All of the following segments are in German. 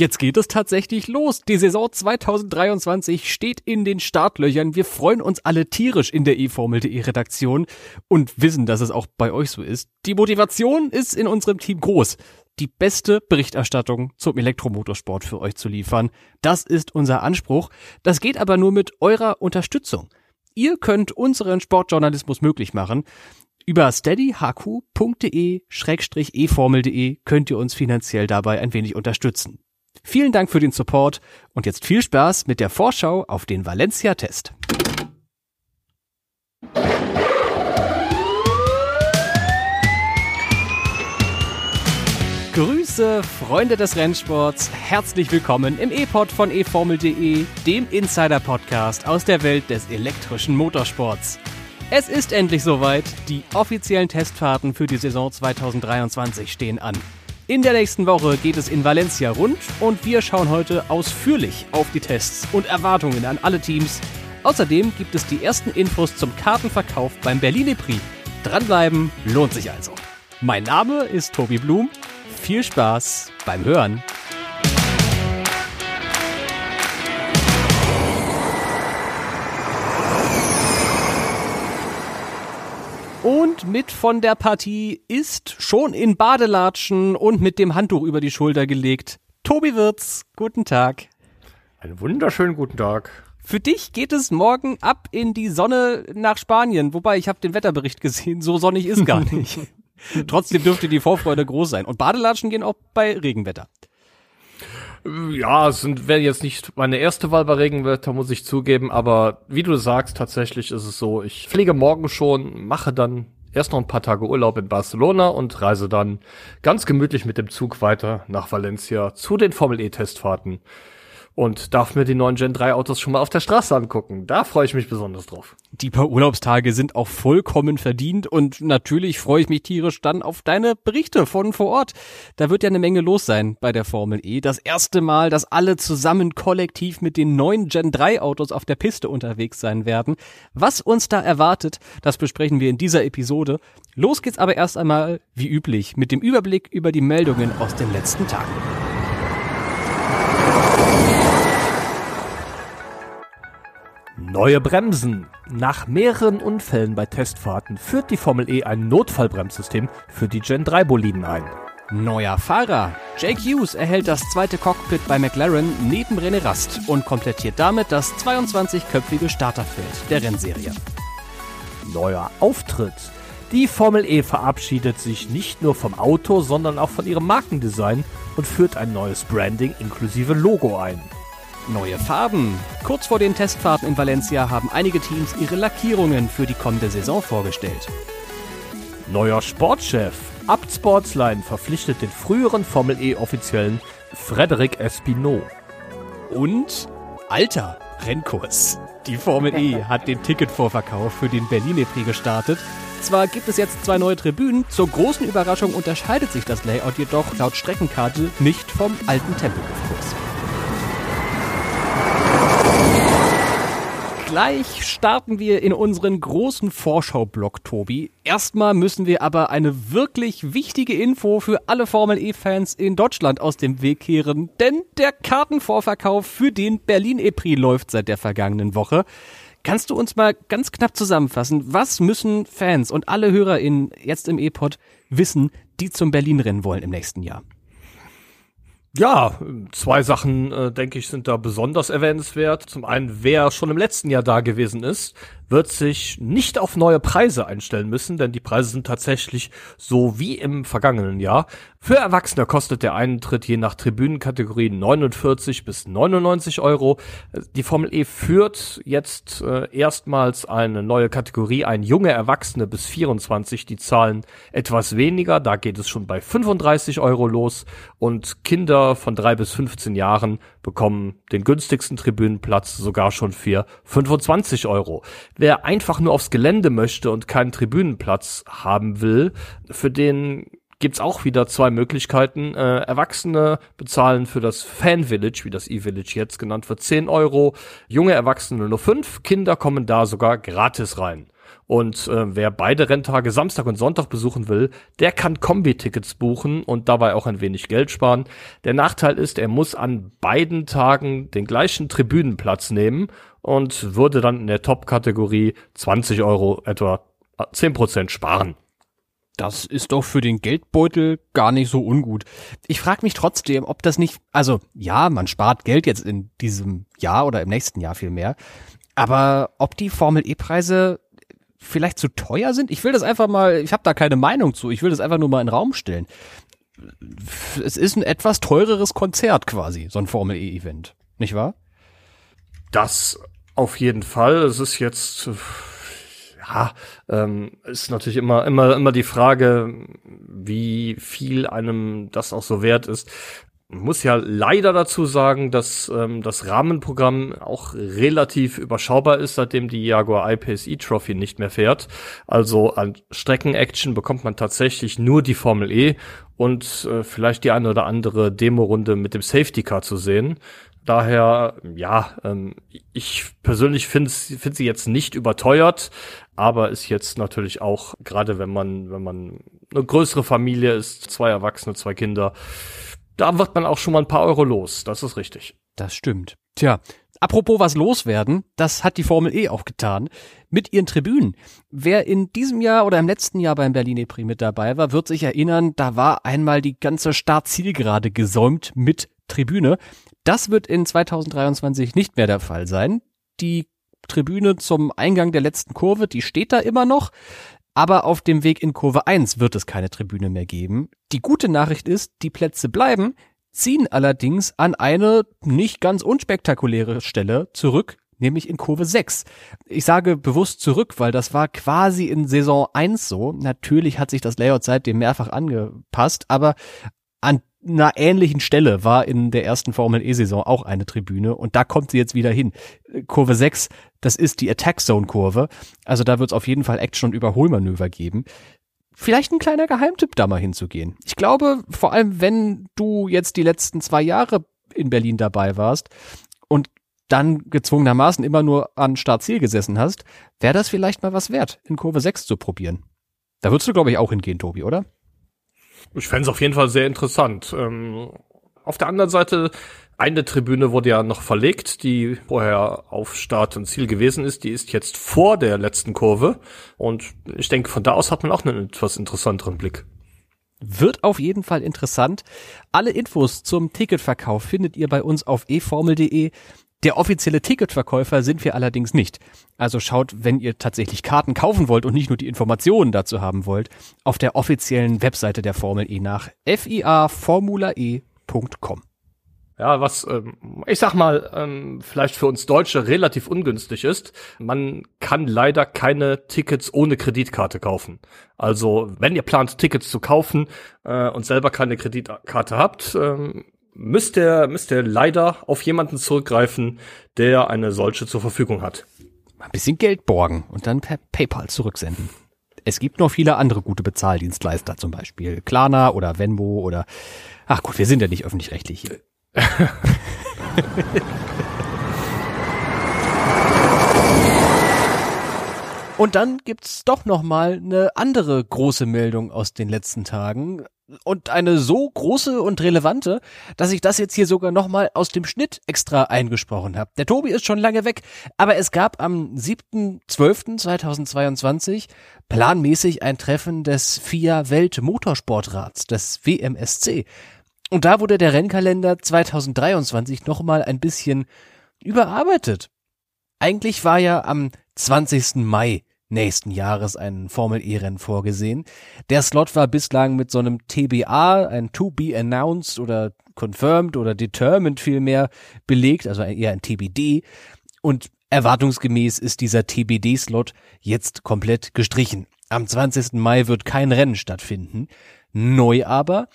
Jetzt geht es tatsächlich los. Die Saison 2023 steht in den Startlöchern. Wir freuen uns alle tierisch in der eFormel.de Redaktion und wissen, dass es auch bei euch so ist. Die Motivation ist in unserem Team groß die beste Berichterstattung zum Elektromotorsport für euch zu liefern. Das ist unser Anspruch. Das geht aber nur mit eurer Unterstützung. Ihr könnt unseren Sportjournalismus möglich machen. Über steadyhq.de-eformel.de könnt ihr uns finanziell dabei ein wenig unterstützen. Vielen Dank für den Support und jetzt viel Spaß mit der Vorschau auf den Valencia-Test. Grüße, Freunde des Rennsports. Herzlich willkommen im E-Pod von eFormel.de, dem Insider-Podcast aus der Welt des elektrischen Motorsports. Es ist endlich soweit. Die offiziellen Testfahrten für die Saison 2023 stehen an. In der nächsten Woche geht es in Valencia rund und wir schauen heute ausführlich auf die Tests und Erwartungen an alle Teams. Außerdem gibt es die ersten Infos zum Kartenverkauf beim Berlin Prix. Dranbleiben lohnt sich also. Mein Name ist Tobi Blum viel Spaß beim Hören. Und mit von der Partie ist schon in Badelatschen und mit dem Handtuch über die Schulter gelegt. Tobi Wirz, guten Tag. Einen wunderschönen guten Tag. Für dich geht es morgen ab in die Sonne nach Spanien, wobei ich habe den Wetterbericht gesehen, so sonnig ist gar nicht. Trotzdem dürfte die Vorfreude groß sein. Und Badelatschen gehen auch bei Regenwetter. Ja, es wäre jetzt nicht meine erste Wahl bei Regenwetter, muss ich zugeben, aber wie du sagst, tatsächlich ist es so, ich fliege morgen schon, mache dann erst noch ein paar Tage Urlaub in Barcelona und reise dann ganz gemütlich mit dem Zug weiter nach Valencia zu den Formel E Testfahrten und darf mir die neuen Gen 3 Autos schon mal auf der Straße angucken. Da freue ich mich besonders drauf. Die paar Urlaubstage sind auch vollkommen verdient und natürlich freue ich mich tierisch dann auf deine Berichte von vor Ort. Da wird ja eine Menge los sein bei der Formel E. Das erste Mal, dass alle zusammen kollektiv mit den neuen Gen 3 Autos auf der Piste unterwegs sein werden. Was uns da erwartet, das besprechen wir in dieser Episode. Los geht's aber erst einmal, wie üblich, mit dem Überblick über die Meldungen aus den letzten Tagen. Neue Bremsen. Nach mehreren Unfällen bei Testfahrten führt die Formel E ein Notfallbremssystem für die Gen 3 Boliden ein. Neuer Fahrer. Jake Hughes erhält das zweite Cockpit bei McLaren neben René Rast und komplettiert damit das 22-köpfige Starterfeld der Rennserie. Neuer Auftritt. Die Formel E verabschiedet sich nicht nur vom Auto, sondern auch von ihrem Markendesign und führt ein neues Branding inklusive Logo ein. Neue Farben. Kurz vor den Testfahrten in Valencia haben einige Teams ihre Lackierungen für die kommende Saison vorgestellt. Neuer Sportchef. Abt Sportsline verpflichtet den früheren Formel E-Offiziellen Frederic Espinot. Und alter Rennkurs. Die Formel E hat den Ticketvorverkauf für den Berlin Prix gestartet. Zwar gibt es jetzt zwei neue Tribünen, zur großen Überraschung unterscheidet sich das Layout jedoch laut Streckenkarte nicht vom alten Tempelhofkurs. Gleich starten wir in unseren großen Vorschau-Block, Tobi. Erstmal müssen wir aber eine wirklich wichtige Info für alle Formel E-Fans in Deutschland aus dem Weg kehren, denn der Kartenvorverkauf für den Berlin E-Prix läuft seit der vergangenen Woche. Kannst du uns mal ganz knapp zusammenfassen, was müssen Fans und alle HörerInnen jetzt im E-Pod wissen, die zum Berlin-Rennen wollen im nächsten Jahr? Ja, zwei Sachen, äh, denke ich, sind da besonders erwähnenswert. Zum einen, wer schon im letzten Jahr da gewesen ist, wird sich nicht auf neue Preise einstellen müssen, denn die Preise sind tatsächlich so wie im vergangenen Jahr. Für Erwachsene kostet der Eintritt je nach Tribünenkategorie 49 bis 99 Euro. Die Formel E führt jetzt äh, erstmals eine neue Kategorie ein. Junge Erwachsene bis 24, die zahlen etwas weniger. Da geht es schon bei 35 Euro los. Und Kinder von drei bis 15 Jahren bekommen den günstigsten Tribünenplatz sogar schon für 25 Euro. Wer einfach nur aufs Gelände möchte und keinen Tribünenplatz haben will, für den gibt's auch wieder zwei Möglichkeiten. Äh, Erwachsene bezahlen für das Fan Village, wie das E-Village jetzt genannt wird, 10 Euro. Junge Erwachsene nur 5. Kinder kommen da sogar gratis rein. Und äh, wer beide Renntage Samstag und Sonntag besuchen will, der kann Kombi-Tickets buchen und dabei auch ein wenig Geld sparen. Der Nachteil ist, er muss an beiden Tagen den gleichen Tribünenplatz nehmen und würde dann in der Top-Kategorie 20 Euro etwa 10% sparen. Das ist doch für den Geldbeutel gar nicht so ungut. Ich frage mich trotzdem, ob das nicht, also ja, man spart Geld jetzt in diesem Jahr oder im nächsten Jahr viel mehr, aber ob die Formel E-Preise vielleicht zu teuer sind? Ich will das einfach mal, ich habe da keine Meinung zu, ich will das einfach nur mal in den Raum stellen. Es ist ein etwas teureres Konzert quasi, so ein Formel E-Event, nicht wahr? Das auf jeden Fall. Es ist jetzt ja, ähm, ist natürlich immer, immer, immer die Frage, wie viel einem das auch so wert ist. Muss ja leider dazu sagen, dass ähm, das Rahmenprogramm auch relativ überschaubar ist, seitdem die Jaguar I-Pace E-Trophy nicht mehr fährt. Also an Strecken-Action bekommt man tatsächlich nur die Formel E und äh, vielleicht die eine oder andere Demo-Runde mit dem Safety Car zu sehen. Daher, ja, ähm, ich persönlich finde find sie jetzt nicht überteuert, aber ist jetzt natürlich auch, gerade wenn man, wenn man eine größere Familie ist, zwei Erwachsene, zwei Kinder, da wird man auch schon mal ein paar Euro los. Das ist richtig. Das stimmt. Tja, apropos was loswerden, das hat die Formel E auch getan. Mit ihren Tribünen. Wer in diesem Jahr oder im letzten Jahr beim Berlin E-Prix mit dabei war, wird sich erinnern, da war einmal die ganze Startzielgerade gesäumt mit Tribüne. Das wird in 2023 nicht mehr der Fall sein. Die Tribüne zum Eingang der letzten Kurve, die steht da immer noch. Aber auf dem Weg in Kurve 1 wird es keine Tribüne mehr geben. Die gute Nachricht ist, die Plätze bleiben, ziehen allerdings an eine nicht ganz unspektakuläre Stelle zurück, nämlich in Kurve 6. Ich sage bewusst zurück, weil das war quasi in Saison 1 so. Natürlich hat sich das Layout seitdem mehrfach angepasst, aber an einer ähnlichen Stelle war in der ersten Formel E-Saison auch eine Tribüne und da kommt sie jetzt wieder hin. Kurve 6, das ist die Attack Zone Kurve. Also da wird es auf jeden Fall Action und Überholmanöver geben. Vielleicht ein kleiner Geheimtipp, da mal hinzugehen. Ich glaube, vor allem wenn du jetzt die letzten zwei Jahre in Berlin dabei warst und dann gezwungenermaßen immer nur an Startziel gesessen hast, wäre das vielleicht mal was wert, in Kurve 6 zu probieren. Da würdest du, glaube ich, auch hingehen, Tobi, oder? Ich fände es auf jeden Fall sehr interessant. Ähm, auf der anderen Seite, eine Tribüne wurde ja noch verlegt, die vorher auf Start und Ziel gewesen ist. Die ist jetzt vor der letzten Kurve. Und ich denke, von da aus hat man auch einen etwas interessanteren Blick. Wird auf jeden Fall interessant. Alle Infos zum Ticketverkauf findet ihr bei uns auf eformel.de. Der offizielle Ticketverkäufer sind wir allerdings nicht. Also schaut, wenn ihr tatsächlich Karten kaufen wollt und nicht nur die Informationen dazu haben wollt, auf der offiziellen Webseite der Formel E nach fiaformulae.com. Ja, was ähm, ich sag mal, ähm, vielleicht für uns Deutsche relativ ungünstig ist, man kann leider keine Tickets ohne Kreditkarte kaufen. Also wenn ihr plant, Tickets zu kaufen äh, und selber keine Kreditkarte habt, ähm, müsst ihr, müsst ihr leider auf jemanden zurückgreifen, der eine solche zur Verfügung hat. Ein bisschen Geld borgen und dann per PayPal zurücksenden. Es gibt noch viele andere gute Bezahldienstleister, zum Beispiel Klarna oder Venmo oder, ach gut, wir sind ja nicht öffentlich-rechtlich hier. Und dann gibt's doch noch mal eine andere große Meldung aus den letzten Tagen und eine so große und relevante, dass ich das jetzt hier sogar nochmal aus dem Schnitt extra eingesprochen habe. Der Tobi ist schon lange weg, aber es gab am 7.12.2022 planmäßig ein Treffen des FIA Weltmotorsportrats, des WMSC. Und da wurde der Rennkalender 2023 nochmal ein bisschen überarbeitet. Eigentlich war ja am 20. Mai nächsten Jahres ein Formel-E-Rennen vorgesehen. Der Slot war bislang mit so einem TBA, ein To Be Announced oder Confirmed oder Determined vielmehr belegt, also eher ein TBD. Und erwartungsgemäß ist dieser TBD-Slot jetzt komplett gestrichen. Am 20. Mai wird kein Rennen stattfinden. Neu aber,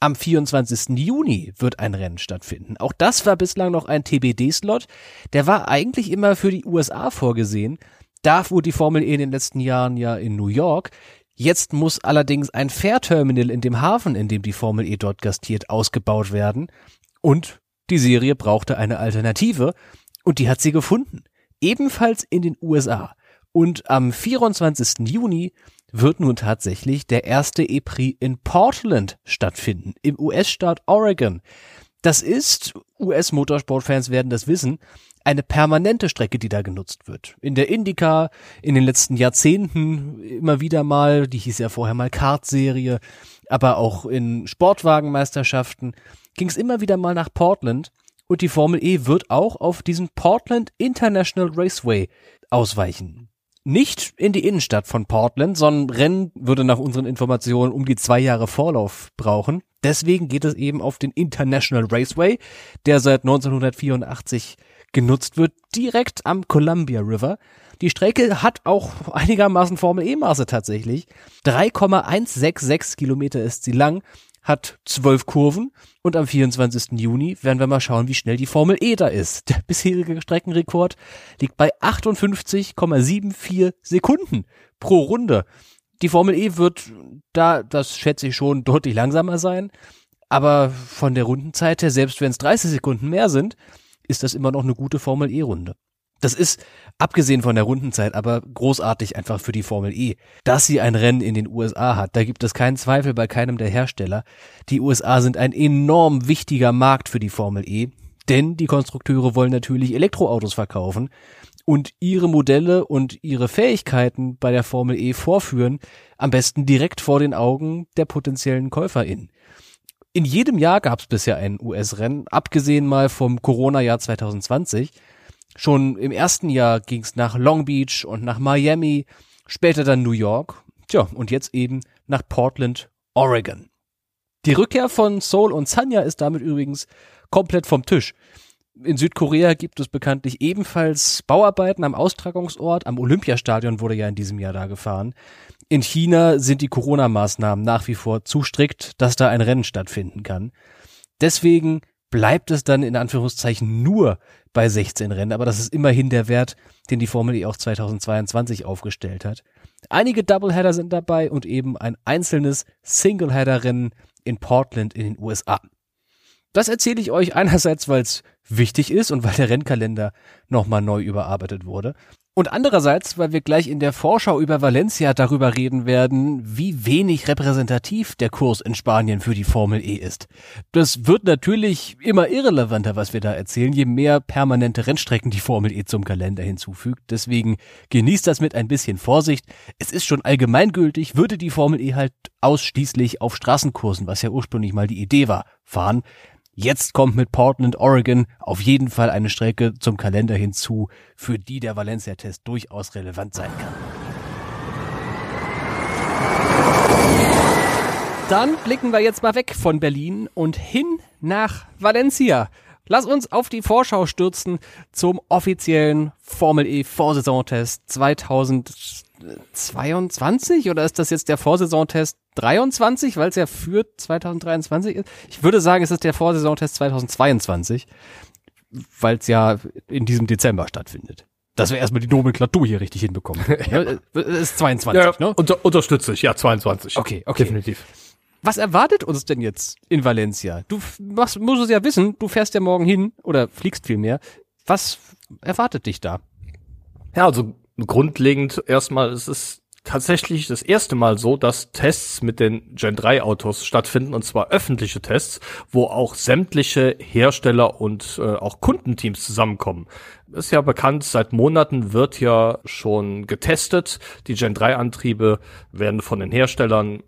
am 24. Juni wird ein Rennen stattfinden. Auch das war bislang noch ein TBD-Slot. Der war eigentlich immer für die USA vorgesehen, da fuhr die Formel E in den letzten Jahren ja in New York. Jetzt muss allerdings ein Fährterminal in dem Hafen, in dem die Formel E dort gastiert, ausgebaut werden. Und die Serie brauchte eine Alternative. Und die hat sie gefunden. Ebenfalls in den USA. Und am 24. Juni wird nun tatsächlich der erste E-Prix in Portland stattfinden, im US-Staat Oregon. Das ist, US-Motorsportfans werden das wissen, eine permanente Strecke, die da genutzt wird. In der Indycar in den letzten Jahrzehnten immer wieder mal, die hieß ja vorher mal Kart-Serie, aber auch in Sportwagenmeisterschaften ging es immer wieder mal nach Portland und die Formel E wird auch auf diesen Portland International Raceway ausweichen. Nicht in die Innenstadt von Portland, sondern Rennen würde nach unseren Informationen um die zwei Jahre Vorlauf brauchen. Deswegen geht es eben auf den International Raceway, der seit 1984 genutzt wird, direkt am Columbia River. Die Strecke hat auch einigermaßen Formel E-Maße tatsächlich. 3,166 Kilometer ist sie lang, hat zwölf Kurven und am 24. Juni werden wir mal schauen, wie schnell die Formel E da ist. Der bisherige Streckenrekord liegt bei 58,74 Sekunden pro Runde. Die Formel E wird da, das schätze ich schon, deutlich langsamer sein. Aber von der Rundenzeit her, selbst wenn es 30 Sekunden mehr sind, ist das immer noch eine gute Formel E-Runde. Das ist, abgesehen von der Rundenzeit, aber großartig einfach für die Formel E. Dass sie ein Rennen in den USA hat, da gibt es keinen Zweifel bei keinem der Hersteller. Die USA sind ein enorm wichtiger Markt für die Formel E, denn die Konstrukteure wollen natürlich Elektroautos verkaufen und ihre Modelle und ihre Fähigkeiten bei der Formel E vorführen, am besten direkt vor den Augen der potenziellen KäuferInnen in jedem Jahr gab es bisher ein US-Rennen, abgesehen mal vom Corona-Jahr 2020. Schon im ersten Jahr ging es nach Long Beach und nach Miami, später dann New York, tja, und jetzt eben nach Portland, Oregon. Die Rückkehr von Seoul und Sanya ist damit übrigens komplett vom Tisch. In Südkorea gibt es bekanntlich ebenfalls Bauarbeiten am Austragungsort. Am Olympiastadion wurde ja in diesem Jahr da gefahren. In China sind die Corona-Maßnahmen nach wie vor zu strikt, dass da ein Rennen stattfinden kann. Deswegen bleibt es dann in Anführungszeichen nur bei 16 Rennen, aber das ist immerhin der Wert, den die Formel E auch 2022 aufgestellt hat. Einige Doubleheader sind dabei und eben ein einzelnes Singleheader-Rennen in Portland in den USA. Das erzähle ich euch einerseits, weil es wichtig ist und weil der Rennkalender nochmal neu überarbeitet wurde. Und andererseits, weil wir gleich in der Vorschau über Valencia darüber reden werden, wie wenig repräsentativ der Kurs in Spanien für die Formel E ist. Das wird natürlich immer irrelevanter, was wir da erzählen, je mehr permanente Rennstrecken die Formel E zum Kalender hinzufügt. Deswegen genießt das mit ein bisschen Vorsicht. Es ist schon allgemeingültig, würde die Formel E halt ausschließlich auf Straßenkursen, was ja ursprünglich mal die Idee war, fahren, Jetzt kommt mit Portland, Oregon auf jeden Fall eine Strecke zum Kalender hinzu, für die der Valencia-Test durchaus relevant sein kann. Dann blicken wir jetzt mal weg von Berlin und hin nach Valencia. Lass uns auf die Vorschau stürzen zum offiziellen Formel E Vorsaisontest 2022 oder ist das jetzt der Vorsaisontest 23, weil es ja für 2023 ist. Ich würde sagen, es ist der Vorsaisontest 2022, weil es ja in diesem Dezember stattfindet. Dass wir erstmal die Nomenklatur hier richtig hinbekommen. ja, es ist 22, ja, ne? Unter, unterstütze ich, ja, 22. Okay, okay. Definitiv. Was erwartet uns denn jetzt in Valencia? Du machst, musst es ja wissen, du fährst ja morgen hin oder fliegst vielmehr. Was erwartet dich da? Ja, also grundlegend erstmal ist es tatsächlich das erste Mal so, dass Tests mit den Gen 3 Autos stattfinden und zwar öffentliche Tests, wo auch sämtliche Hersteller und äh, auch Kundenteams zusammenkommen. Ist ja bekannt, seit Monaten wird ja schon getestet. Die Gen 3 Antriebe werden von den Herstellern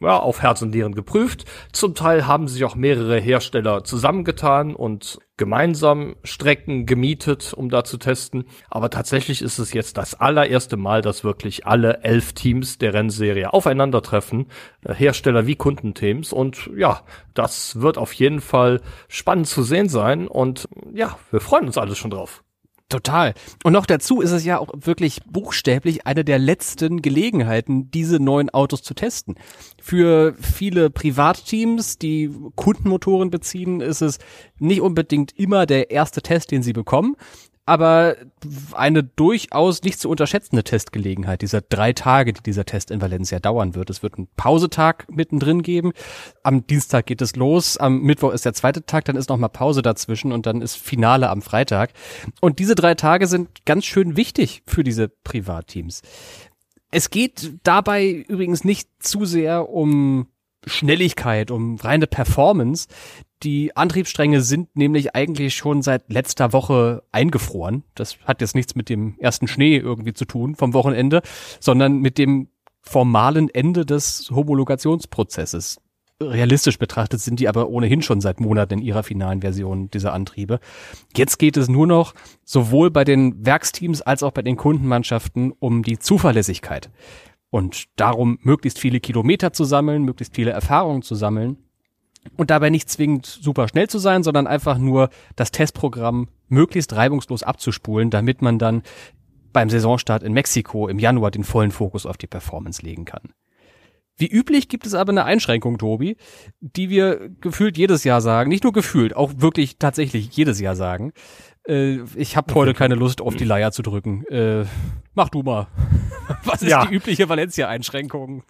ja, auf Herz und Nieren geprüft. Zum Teil haben sich auch mehrere Hersteller zusammengetan und gemeinsam Strecken gemietet, um da zu testen. Aber tatsächlich ist es jetzt das allererste Mal, dass wirklich alle elf Teams der Rennserie aufeinandertreffen, äh, Hersteller wie Kundenteams. Und ja, das wird auf jeden Fall spannend zu sehen sein. Und ja, wir freuen uns alles schon drauf. Total. Und noch dazu ist es ja auch wirklich buchstäblich eine der letzten Gelegenheiten, diese neuen Autos zu testen. Für viele Privatteams, die Kundenmotoren beziehen, ist es nicht unbedingt immer der erste Test, den sie bekommen. Aber eine durchaus nicht zu unterschätzende Testgelegenheit, dieser drei Tage, die dieser Test in Valencia dauern wird. Es wird einen Pausetag mittendrin geben. Am Dienstag geht es los, am Mittwoch ist der zweite Tag, dann ist noch mal Pause dazwischen und dann ist Finale am Freitag. Und diese drei Tage sind ganz schön wichtig für diese Privatteams. Es geht dabei übrigens nicht zu sehr um Schnelligkeit, um reine Performance. Die Antriebsstränge sind nämlich eigentlich schon seit letzter Woche eingefroren. Das hat jetzt nichts mit dem ersten Schnee irgendwie zu tun vom Wochenende, sondern mit dem formalen Ende des Homologationsprozesses. Realistisch betrachtet sind die aber ohnehin schon seit Monaten in ihrer finalen Version dieser Antriebe. Jetzt geht es nur noch sowohl bei den Werksteams als auch bei den Kundenmannschaften um die Zuverlässigkeit. Und darum, möglichst viele Kilometer zu sammeln, möglichst viele Erfahrungen zu sammeln und dabei nicht zwingend super schnell zu sein, sondern einfach nur das Testprogramm möglichst reibungslos abzuspulen, damit man dann beim Saisonstart in Mexiko im Januar den vollen Fokus auf die Performance legen kann. Wie üblich gibt es aber eine Einschränkung, Tobi, die wir gefühlt jedes Jahr sagen, nicht nur gefühlt, auch wirklich tatsächlich jedes Jahr sagen. Äh, ich habe heute keine Lust, auf die Leier zu drücken. Äh, mach du mal. Was ist ja. die übliche Valencia-Einschränkung?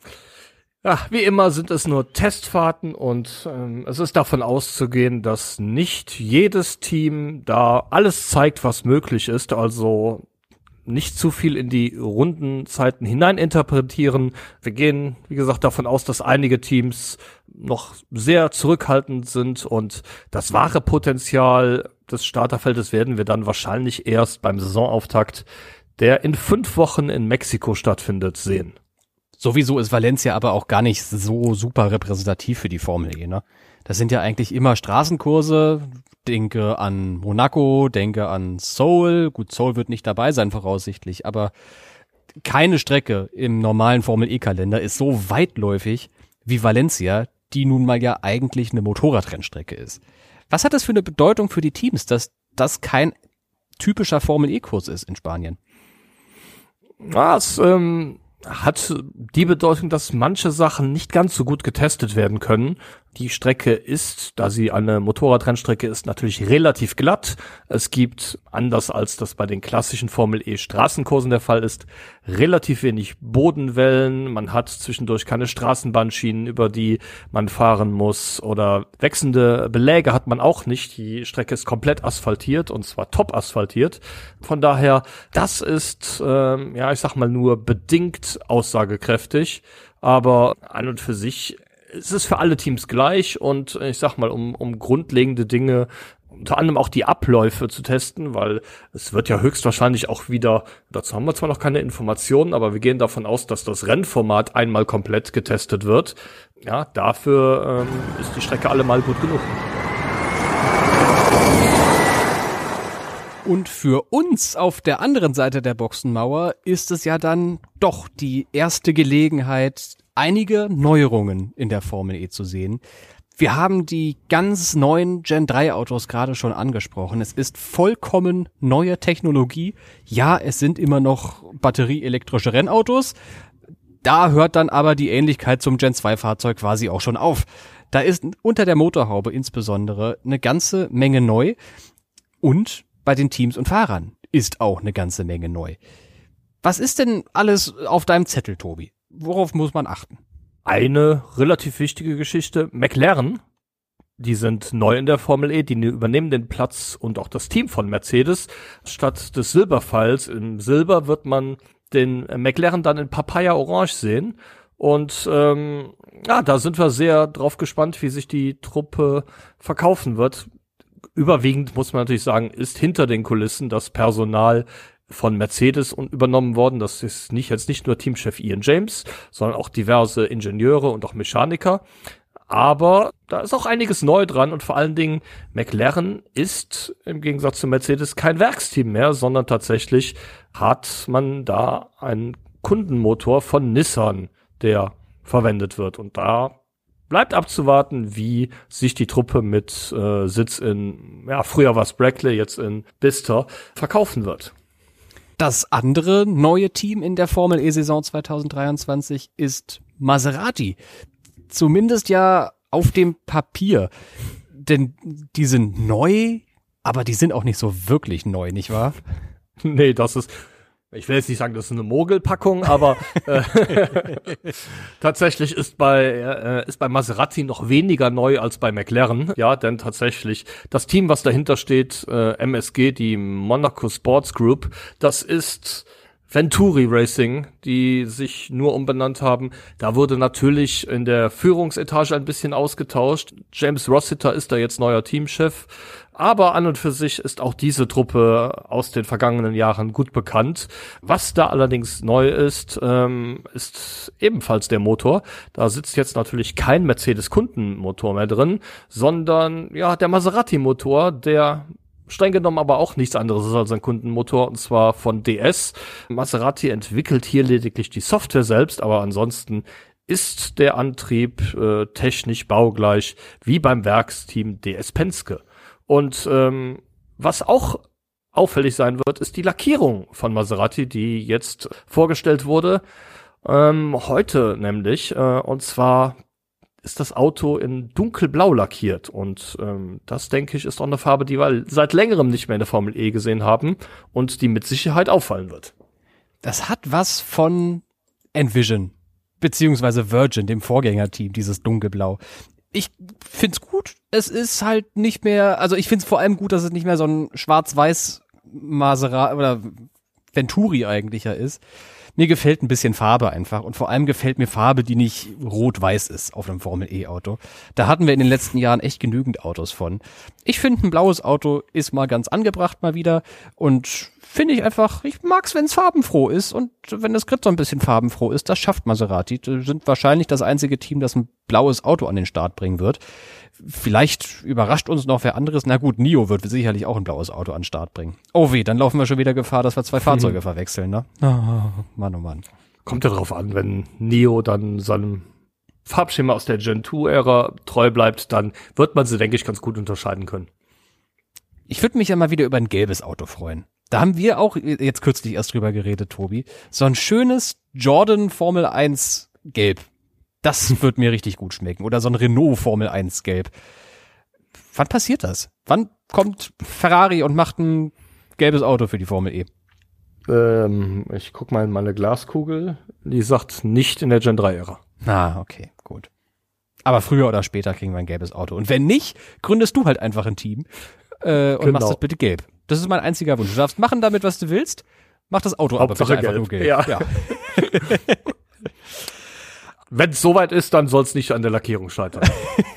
Ja, wie immer sind es nur Testfahrten und ähm, es ist davon auszugehen, dass nicht jedes Team da alles zeigt, was möglich ist. Also nicht zu viel in die Rundenzeiten hineininterpretieren. Wir gehen, wie gesagt, davon aus, dass einige Teams noch sehr zurückhaltend sind und das wahre Potenzial des Starterfeldes werden wir dann wahrscheinlich erst beim Saisonauftakt, der in fünf Wochen in Mexiko stattfindet, sehen. Sowieso ist Valencia aber auch gar nicht so super repräsentativ für die Formel E, ne? Das sind ja eigentlich immer Straßenkurse. Denke an Monaco, denke an Seoul. Gut, Seoul wird nicht dabei sein voraussichtlich, aber keine Strecke im normalen Formel E-Kalender ist so weitläufig wie Valencia, die nun mal ja eigentlich eine Motorradrennstrecke ist. Was hat das für eine Bedeutung für die Teams, dass das kein typischer Formel E-Kurs ist in Spanien? Was, ähm, hat die Bedeutung, dass manche Sachen nicht ganz so gut getestet werden können. Die Strecke ist, da sie eine Motorradrennstrecke ist, natürlich relativ glatt. Es gibt, anders als das bei den klassischen Formel E Straßenkursen der Fall ist, relativ wenig Bodenwellen. Man hat zwischendurch keine Straßenbahnschienen, über die man fahren muss oder wechselnde Beläge hat man auch nicht. Die Strecke ist komplett asphaltiert und zwar top asphaltiert. Von daher, das ist, ähm, ja, ich sag mal nur bedingt aussagekräftig. Aber an und für sich es ist für alle Teams gleich und ich sag mal, um, um grundlegende Dinge unter anderem auch die Abläufe zu testen, weil es wird ja höchstwahrscheinlich auch wieder, dazu haben wir zwar noch keine Informationen, aber wir gehen davon aus, dass das Rennformat einmal komplett getestet wird. Ja, dafür ähm, ist die Strecke allemal gut genug. Und für uns auf der anderen Seite der Boxenmauer ist es ja dann doch die erste Gelegenheit, einige Neuerungen in der Formel E zu sehen. Wir haben die ganz neuen Gen 3 Autos gerade schon angesprochen. Es ist vollkommen neue Technologie. Ja, es sind immer noch batterieelektrische Rennautos. Da hört dann aber die Ähnlichkeit zum Gen 2 Fahrzeug quasi auch schon auf. Da ist unter der Motorhaube insbesondere eine ganze Menge neu. Und bei den Teams und Fahrern ist auch eine ganze Menge neu. Was ist denn alles auf deinem Zettel, Tobi? Worauf muss man achten? Eine relativ wichtige Geschichte. McLaren, die sind neu in der Formel E, die übernehmen den Platz und auch das Team von Mercedes. Statt des Silberpfeils im Silber wird man den McLaren dann in Papaya Orange sehen. Und ähm, ja, da sind wir sehr drauf gespannt, wie sich die Truppe verkaufen wird. Überwiegend muss man natürlich sagen, ist hinter den Kulissen das Personal von Mercedes übernommen worden. Das ist nicht jetzt nicht nur Teamchef Ian James, sondern auch diverse Ingenieure und auch Mechaniker. Aber da ist auch einiges neu dran und vor allen Dingen McLaren ist im Gegensatz zu Mercedes kein Werksteam mehr, sondern tatsächlich hat man da einen Kundenmotor von Nissan, der verwendet wird. Und da bleibt abzuwarten, wie sich die Truppe mit äh, Sitz in, ja, früher war es Brackley, jetzt in Bister, verkaufen wird. Das andere neue Team in der Formel E-Saison 2023 ist Maserati. Zumindest ja auf dem Papier. Denn die sind neu, aber die sind auch nicht so wirklich neu, nicht wahr? nee, das ist, ich will jetzt nicht sagen, das ist eine Mogelpackung, aber äh, tatsächlich ist bei äh, ist bei Maserati noch weniger neu als bei McLaren. Ja, denn tatsächlich das Team, was dahinter steht, äh, MSG, die Monaco Sports Group, das ist Venturi Racing, die sich nur umbenannt haben. Da wurde natürlich in der Führungsetage ein bisschen ausgetauscht. James Rossiter ist da jetzt neuer Teamchef. Aber an und für sich ist auch diese Truppe aus den vergangenen Jahren gut bekannt. Was da allerdings neu ist, ähm, ist ebenfalls der Motor. Da sitzt jetzt natürlich kein Mercedes-Kundenmotor mehr drin, sondern ja der Maserati-Motor, der streng genommen aber auch nichts anderes ist als ein Kundenmotor und zwar von DS. Maserati entwickelt hier lediglich die Software selbst, aber ansonsten ist der Antrieb äh, technisch baugleich wie beim Werksteam DS Penske. Und ähm, was auch auffällig sein wird, ist die Lackierung von Maserati, die jetzt vorgestellt wurde. Ähm, heute nämlich, äh, und zwar ist das Auto in dunkelblau lackiert. Und ähm, das, denke ich, ist auch eine Farbe, die wir seit längerem nicht mehr in der Formel E gesehen haben und die mit Sicherheit auffallen wird. Das hat was von Envision, beziehungsweise Virgin, dem Vorgängerteam, dieses dunkelblau. Ich find's gut. Es ist halt nicht mehr, also ich find's vor allem gut, dass es nicht mehr so ein schwarz-weiß Maserati oder Venturi eigentlicher ist mir gefällt ein bisschen Farbe einfach und vor allem gefällt mir Farbe, die nicht rot-weiß ist auf einem Formel E-Auto. Da hatten wir in den letzten Jahren echt genügend Autos von. Ich finde, ein blaues Auto ist mal ganz angebracht mal wieder und finde ich einfach, ich mag's, wenn es farbenfroh ist und wenn das Grid so ein bisschen farbenfroh ist, das schafft Maserati. Die sind wahrscheinlich das einzige Team, das ein blaues Auto an den Start bringen wird. Vielleicht überrascht uns noch wer anderes. Na gut, Nio wird sicherlich auch ein blaues Auto an den Start bringen. Oh weh, dann laufen wir schon wieder Gefahr, dass wir zwei Fahrzeuge hm. verwechseln, ne? Oh, Mann, oh Mann. Kommt ja drauf an, wenn Nio dann seinem Farbschema aus der Gen 2-Ära treu bleibt, dann wird man sie, denke ich, ganz gut unterscheiden können. Ich würde mich ja mal wieder über ein gelbes Auto freuen. Da haben wir auch jetzt kürzlich erst drüber geredet, Tobi. So ein schönes Jordan Formel 1 Gelb. Das wird mir richtig gut schmecken. Oder so ein Renault Formel 1 Gelb. Wann passiert das? Wann kommt Ferrari und macht ein gelbes Auto für die Formel E? Ähm, ich guck mal in meine Glaskugel. Die sagt nicht in der Gen 3 Ära. Ah, okay, gut. Aber früher oder später kriegen wir ein gelbes Auto. Und wenn nicht, gründest du halt einfach ein Team äh, und genau. machst das bitte gelb. Das ist mein einziger Wunsch. Du darfst machen damit, was du willst. Mach das Auto Hauptsache aber bitte einfach gelb. nur gelb. Ja. ja. Wenn es soweit ist, dann soll es nicht an der Lackierung scheitern.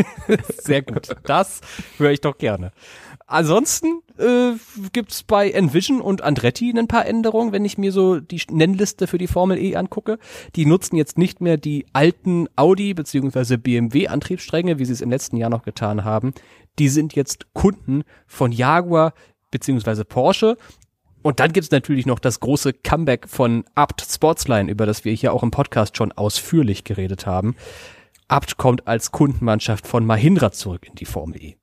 Sehr gut. Das höre ich doch gerne. Ansonsten äh, gibt bei Envision und Andretti ein paar Änderungen, wenn ich mir so die Nennliste für die Formel E angucke. Die nutzen jetzt nicht mehr die alten Audi bzw. BMW Antriebsstränge, wie sie es im letzten Jahr noch getan haben. Die sind jetzt Kunden von Jaguar bzw. Porsche und dann gibt's natürlich noch das große Comeback von Abt Sportsline, über das wir hier auch im Podcast schon ausführlich geredet haben. Abt kommt als Kundenmannschaft von Mahindra zurück in die Formel E.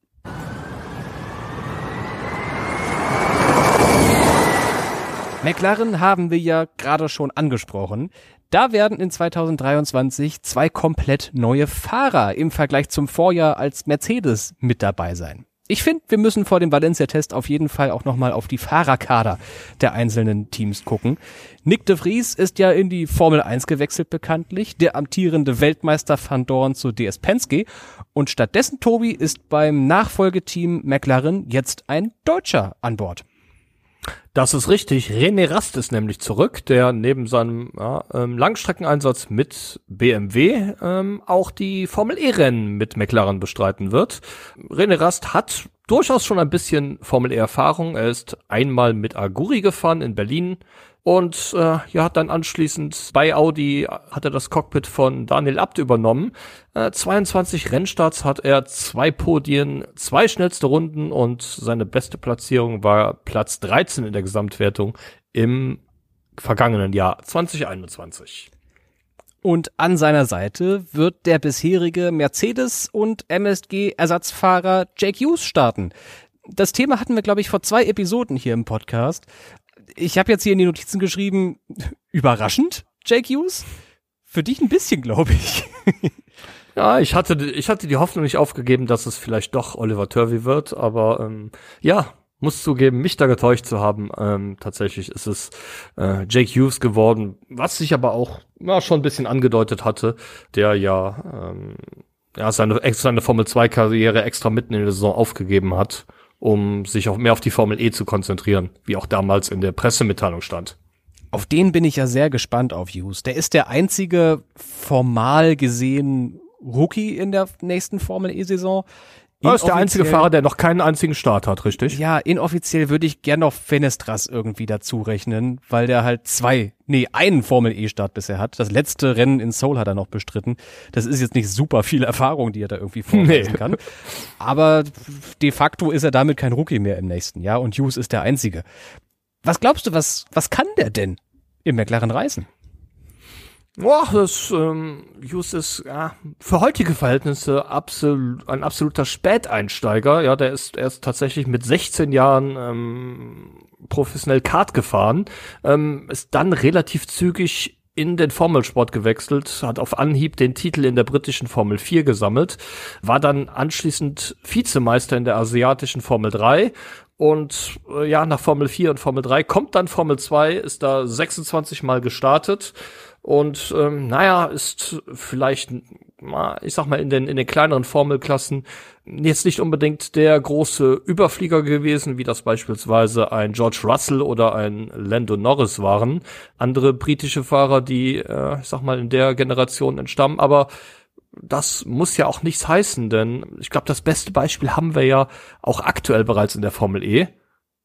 McLaren haben wir ja gerade schon angesprochen. Da werden in 2023 zwei komplett neue Fahrer im Vergleich zum Vorjahr als Mercedes mit dabei sein ich finde, wir müssen vor dem Valencia-Test auf jeden Fall auch nochmal auf die Fahrerkader der einzelnen Teams gucken. Nick de Vries ist ja in die Formel 1 gewechselt bekanntlich, der amtierende Weltmeister Van Dorn zu DS Penske und stattdessen Tobi ist beim Nachfolgeteam McLaren jetzt ein Deutscher an Bord. Das ist richtig. René Rast ist nämlich zurück, der neben seinem ja, ähm, Langstreckeneinsatz mit BMW ähm, auch die Formel E-Rennen mit McLaren bestreiten wird. René Rast hat durchaus schon ein bisschen Formel E-Erfahrung. Er ist einmal mit Aguri gefahren in Berlin, und äh, ja, hat dann anschließend bei Audi hat er das Cockpit von Daniel Abt übernommen. Äh, 22 Rennstarts hat er, zwei Podien, zwei schnellste Runden und seine beste Platzierung war Platz 13 in der Gesamtwertung im vergangenen Jahr 2021. Und an seiner Seite wird der bisherige Mercedes und MSG Ersatzfahrer Jake Hughes starten. Das Thema hatten wir, glaube ich, vor zwei Episoden hier im Podcast ich habe jetzt hier in die Notizen geschrieben, überraschend, Jake Hughes. Für dich ein bisschen, glaube ich. ja, ich hatte, ich hatte die Hoffnung nicht aufgegeben, dass es vielleicht doch Oliver Turvey wird, aber ähm, ja, muss zugeben, mich da getäuscht zu haben. Ähm, tatsächlich ist es äh, Jake Hughes geworden, was sich aber auch ja, schon ein bisschen angedeutet hatte, der ja, ähm, ja seine, seine Formel 2 Karriere extra mitten in der Saison aufgegeben hat, um sich auch mehr auf die Formel E zu konzentrieren, wie auch damals in der Pressemitteilung stand. Auf den bin ich ja sehr gespannt auf Hughes. Der ist der einzige formal gesehen Rookie in der nächsten Formel E-Saison. Er ist der einzige Fahrer, der noch keinen einzigen Start hat, richtig? Ja, inoffiziell würde ich gern noch Fenestras irgendwie dazu rechnen, weil der halt zwei, nee, einen Formel E-Start bisher hat. Das letzte Rennen in Seoul hat er noch bestritten. Das ist jetzt nicht super viel Erfahrung, die er da irgendwie vorweisen nee. kann. Aber de facto ist er damit kein Rookie mehr im nächsten Jahr und Hughes ist der einzige. Was glaubst du, was, was kann der denn im McLaren reißen? Boah, das ähm, Hughes ist ja, für heutige Verhältnisse absolut, ein absoluter Späteinsteiger. Ja, der ist erst tatsächlich mit 16 Jahren ähm, professionell Kart gefahren, ähm, ist dann relativ zügig in den Formelsport gewechselt, hat auf Anhieb den Titel in der britischen Formel 4 gesammelt, war dann anschließend Vizemeister in der asiatischen Formel 3 und äh, ja, nach Formel 4 und Formel 3 kommt dann Formel 2, ist da 26 Mal gestartet und ähm, naja, ist vielleicht, ich sag mal, in den, in den kleineren Formelklassen jetzt nicht unbedingt der große Überflieger gewesen, wie das beispielsweise ein George Russell oder ein Lando Norris waren. Andere britische Fahrer, die, äh, ich sag mal, in der Generation entstammen, aber das muss ja auch nichts heißen, denn ich glaube, das beste Beispiel haben wir ja auch aktuell bereits in der Formel E.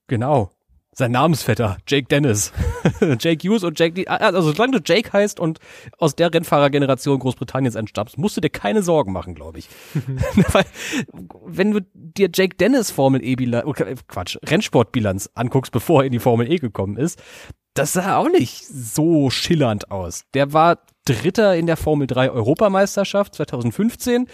Genau sein Namensvetter, Jake Dennis. Jake Hughes und Jake, also solange du Jake heißt und aus der Rennfahrergeneration Großbritanniens entstammst, musst du dir keine Sorgen machen, glaube ich. Weil, wenn du dir Jake Dennis Formel E Bilanz, oh, Quatsch, Rennsportbilanz anguckst, bevor er in die Formel E gekommen ist, das sah auch nicht so schillernd aus. Der war Dritter in der Formel 3 Europameisterschaft 2015.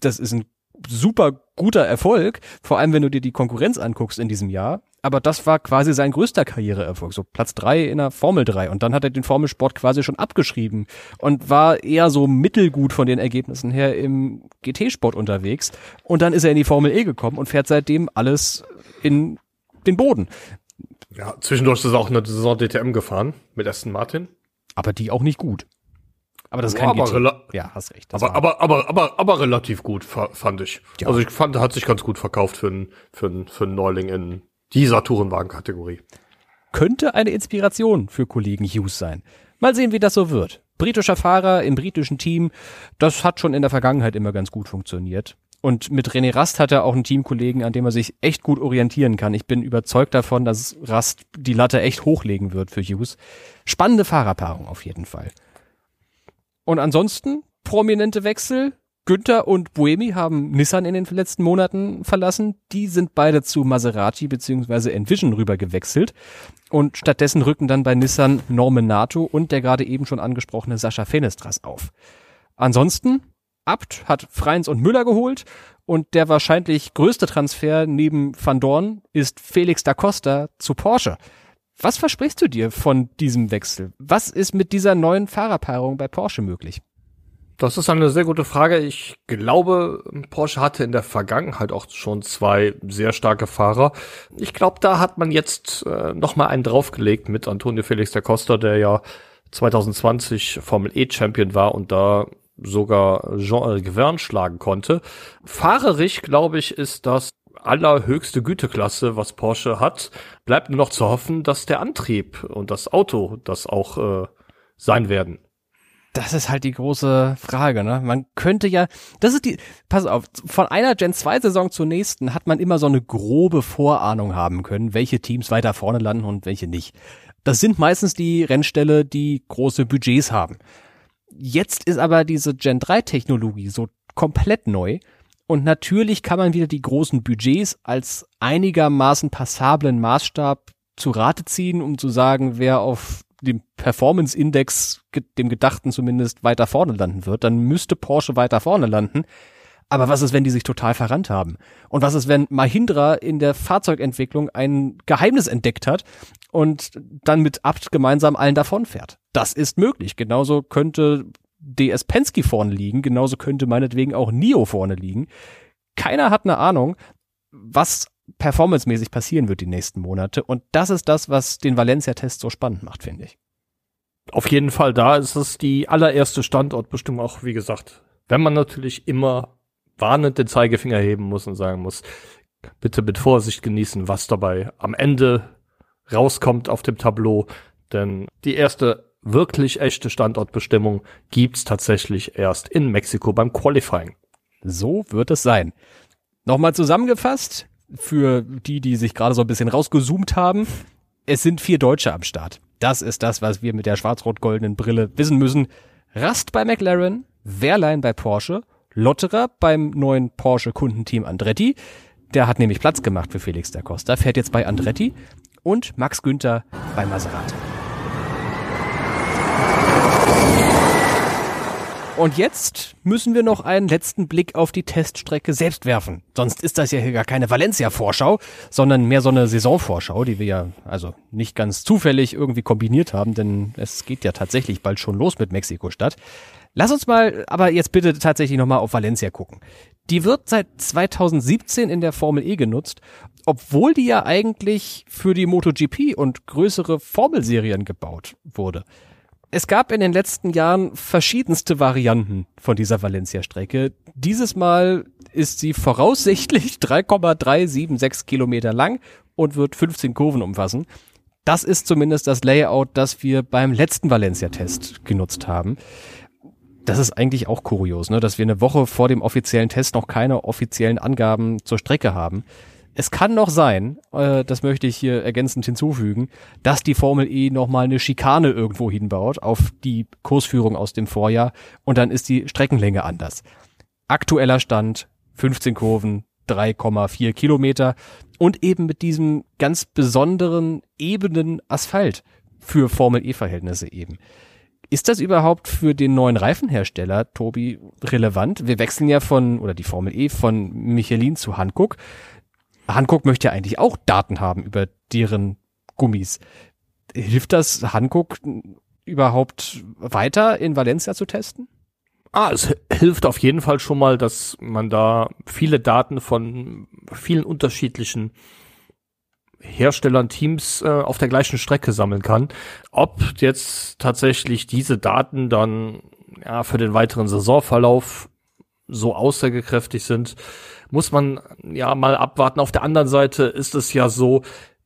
Das ist ein super guter Erfolg, vor allem wenn du dir die Konkurrenz anguckst in diesem Jahr. Aber das war quasi sein größter Karriereerfolg, so Platz drei in der Formel 3. Und dann hat er den Formelsport quasi schon abgeschrieben und war eher so mittelgut von den Ergebnissen her im GT-Sport unterwegs. Und dann ist er in die Formel E gekommen und fährt seitdem alles in den Boden. Ja, zwischendurch ist er auch eine Saison DTM gefahren mit Aston Martin. Aber die auch nicht gut. Aber das ist kein aber GT. Ja, hast recht. Aber, aber, aber, aber, aber relativ gut, fand ich. Ja. Also ich fand, er hat sich ganz gut verkauft für einen für einen für einen Neuling in dieser Tourenwagen-Kategorie. Könnte eine Inspiration für Kollegen Hughes sein. Mal sehen, wie das so wird. Britischer Fahrer im britischen Team, das hat schon in der Vergangenheit immer ganz gut funktioniert. Und mit René Rast hat er auch einen Teamkollegen, an dem er sich echt gut orientieren kann. Ich bin überzeugt davon, dass Rast die Latte echt hochlegen wird für Hughes. Spannende Fahrerpaarung auf jeden Fall. Und ansonsten prominente Wechsel. Günther und Buemi haben Nissan in den letzten Monaten verlassen. Die sind beide zu Maserati bzw. Envision rüber gewechselt. Und stattdessen rücken dann bei Nissan Norman Nato und der gerade eben schon angesprochene Sascha Fenestras auf. Ansonsten, Abt hat Freins und Müller geholt und der wahrscheinlich größte Transfer neben Van Dorn ist Felix da Costa zu Porsche. Was versprichst du dir von diesem Wechsel? Was ist mit dieser neuen Fahrerpaarung bei Porsche möglich? Das ist eine sehr gute Frage. Ich glaube, Porsche hatte in der Vergangenheit auch schon zwei sehr starke Fahrer. Ich glaube, da hat man jetzt äh, noch mal einen draufgelegt mit Antonio Felix da Costa, der ja 2020 Formel E Champion war und da sogar Jean Gvern schlagen konnte. Fahrerisch, glaube ich, ist das allerhöchste Güteklasse, was Porsche hat. Bleibt nur noch zu hoffen, dass der Antrieb und das Auto das auch äh, sein werden. Das ist halt die große Frage, ne? Man könnte ja, das ist die, pass auf, von einer Gen 2 Saison zur nächsten hat man immer so eine grobe Vorahnung haben können, welche Teams weiter vorne landen und welche nicht. Das sind meistens die Rennställe, die große Budgets haben. Jetzt ist aber diese Gen 3 Technologie so komplett neu und natürlich kann man wieder die großen Budgets als einigermaßen passablen Maßstab zu Rate ziehen, um zu sagen, wer auf dem Performance Index, dem Gedachten zumindest, weiter vorne landen wird, dann müsste Porsche weiter vorne landen. Aber was ist, wenn die sich total verrannt haben? Und was ist, wenn Mahindra in der Fahrzeugentwicklung ein Geheimnis entdeckt hat und dann mit Abt gemeinsam allen davonfährt? Das ist möglich. Genauso könnte DS Penske vorne liegen, genauso könnte meinetwegen auch Nio vorne liegen. Keiner hat eine Ahnung, was performancemäßig passieren wird die nächsten Monate. Und das ist das, was den Valencia-Test so spannend macht, finde ich. Auf jeden Fall, da ist es die allererste Standortbestimmung auch, wie gesagt, wenn man natürlich immer warnend den Zeigefinger heben muss und sagen muss, bitte mit Vorsicht genießen, was dabei am Ende rauskommt auf dem Tableau, denn die erste wirklich echte Standortbestimmung gibt's tatsächlich erst in Mexiko beim Qualifying. So wird es sein. Nochmal zusammengefasst, für die, die sich gerade so ein bisschen rausgezoomt haben, es sind vier Deutsche am Start. Das ist das, was wir mit der schwarz-rot-goldenen Brille wissen müssen. Rast bei McLaren, Wehrlein bei Porsche, Lotterer beim neuen Porsche-Kundenteam Andretti. Der hat nämlich Platz gemacht für Felix da Costa, fährt jetzt bei Andretti und Max Günther bei Maserati. Und jetzt müssen wir noch einen letzten Blick auf die Teststrecke selbst werfen. Sonst ist das ja hier gar keine Valencia-Vorschau, sondern mehr so eine Saisonvorschau, die wir ja also nicht ganz zufällig irgendwie kombiniert haben, denn es geht ja tatsächlich bald schon los mit Mexiko-Stadt. Lass uns mal aber jetzt bitte tatsächlich nochmal auf Valencia gucken. Die wird seit 2017 in der Formel E genutzt, obwohl die ja eigentlich für die MotoGP und größere Formelserien gebaut wurde. Es gab in den letzten Jahren verschiedenste Varianten von dieser Valencia-Strecke. Dieses Mal ist sie voraussichtlich 3,376 Kilometer lang und wird 15 Kurven umfassen. Das ist zumindest das Layout, das wir beim letzten Valencia-Test genutzt haben. Das ist eigentlich auch kurios, ne? dass wir eine Woche vor dem offiziellen Test noch keine offiziellen Angaben zur Strecke haben. Es kann noch sein, äh, das möchte ich hier ergänzend hinzufügen, dass die Formel E nochmal eine Schikane irgendwo hinbaut auf die Kursführung aus dem Vorjahr und dann ist die Streckenlänge anders. Aktueller Stand 15 Kurven, 3,4 Kilometer und eben mit diesem ganz besonderen ebenen Asphalt für Formel E-Verhältnisse eben. Ist das überhaupt für den neuen Reifenhersteller, Tobi, relevant? Wir wechseln ja von, oder die Formel E von Michelin zu Hankook. Hankook möchte ja eigentlich auch Daten haben über deren Gummis. Hilft das Hankook überhaupt weiter in Valencia zu testen? Ah, es hilft auf jeden Fall schon mal, dass man da viele Daten von vielen unterschiedlichen Herstellern, Teams äh, auf der gleichen Strecke sammeln kann. Ob jetzt tatsächlich diese Daten dann ja, für den weiteren Saisonverlauf so aussagekräftig sind, muss man ja mal abwarten. Auf der anderen Seite ist es ja so,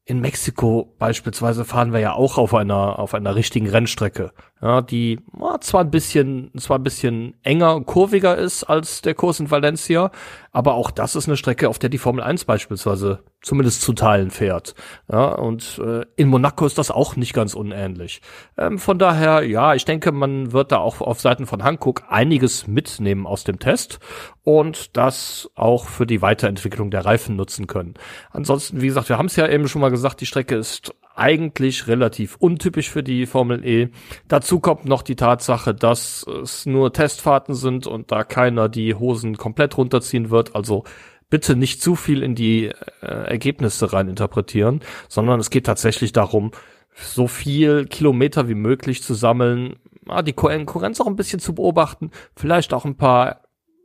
in Mexiko beispielsweise fahren wir ja auch auf einer auf einer richtigen Rennstrecke, ja, die ja, zwar ein bisschen zwar ein bisschen enger und kurviger ist als der Kurs in Valencia, aber auch das ist eine Strecke, auf der die Formel 1 beispielsweise zumindest zu Teilen fährt. Ja, und äh, in Monaco ist das auch nicht ganz unähnlich. Ähm, von daher, ja, ich denke, man wird da auch auf Seiten von Hankook einiges mitnehmen aus dem Test und das auch für die Weiterentwicklung der Reifen nutzen können. Ansonsten, wie gesagt, wir haben es ja eben schon mal gesagt, die Strecke ist eigentlich relativ untypisch für die Formel E. Dazu kommt noch die Tatsache, dass es nur Testfahrten sind und da keiner die Hosen komplett runterziehen wird. Also bitte nicht zu viel in die äh, Ergebnisse rein interpretieren, sondern es geht tatsächlich darum, so viel Kilometer wie möglich zu sammeln, ah, die Konkurrenz auch ein bisschen zu beobachten, vielleicht auch ein paar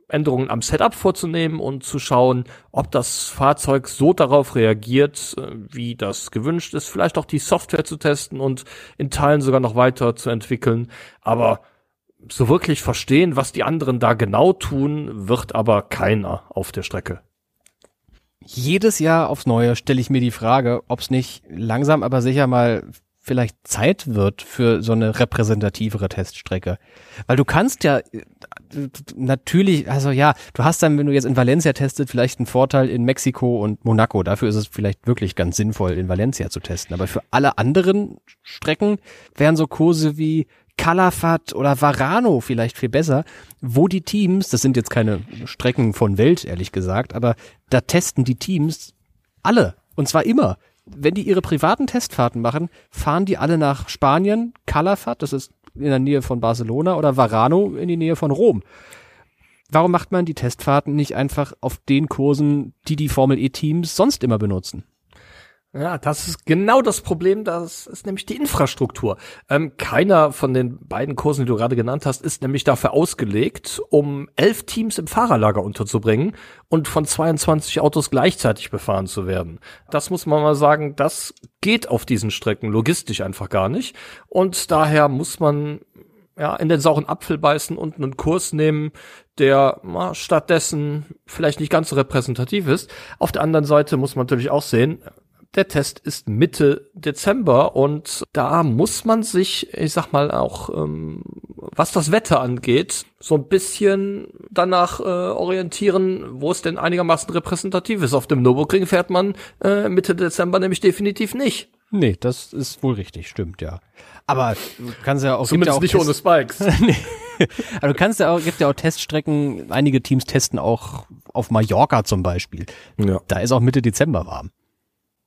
Änderungen am Setup vorzunehmen und zu schauen, ob das Fahrzeug so darauf reagiert, äh, wie das gewünscht ist, vielleicht auch die Software zu testen und in Teilen sogar noch weiter zu entwickeln. Aber so wirklich verstehen, was die anderen da genau tun, wird aber keiner auf der Strecke jedes Jahr aufs Neue stelle ich mir die Frage, ob es nicht langsam aber sicher mal vielleicht Zeit wird für so eine repräsentativere Teststrecke. Weil du kannst ja natürlich, also ja, du hast dann, wenn du jetzt in Valencia testet, vielleicht einen Vorteil in Mexiko und Monaco. Dafür ist es vielleicht wirklich ganz sinnvoll, in Valencia zu testen. Aber für alle anderen Strecken wären so Kurse wie Calafat oder Varano vielleicht viel besser, wo die Teams, das sind jetzt keine Strecken von Welt, ehrlich gesagt, aber da testen die Teams alle. Und zwar immer. Wenn die ihre privaten Testfahrten machen, fahren die alle nach Spanien, Calafat, das ist in der Nähe von Barcelona, oder Varano in die Nähe von Rom. Warum macht man die Testfahrten nicht einfach auf den Kursen, die die Formel E-Teams sonst immer benutzen? Ja, das ist genau das Problem, das ist nämlich die Infrastruktur. Ähm, keiner von den beiden Kursen, die du gerade genannt hast, ist nämlich dafür ausgelegt, um elf Teams im Fahrerlager unterzubringen und von 22 Autos gleichzeitig befahren zu werden. Das muss man mal sagen, das geht auf diesen Strecken logistisch einfach gar nicht. Und daher muss man ja, in den sauren Apfel beißen und einen Kurs nehmen, der na, stattdessen vielleicht nicht ganz so repräsentativ ist. Auf der anderen Seite muss man natürlich auch sehen, der Test ist Mitte Dezember und da muss man sich, ich sag mal auch, ähm, was das Wetter angeht, so ein bisschen danach äh, orientieren, wo es denn einigermaßen repräsentativ ist. Auf dem Nürburgring fährt man äh, Mitte Dezember nämlich definitiv nicht. Nee, das ist wohl richtig, stimmt, ja. Aber du kannst ja auch. Zumindest ja auch nicht ohne Spikes. nee. Aber du kannst ja auch, gibt ja auch Teststrecken, einige Teams testen auch auf Mallorca zum Beispiel. Ja. Da ist auch Mitte Dezember warm.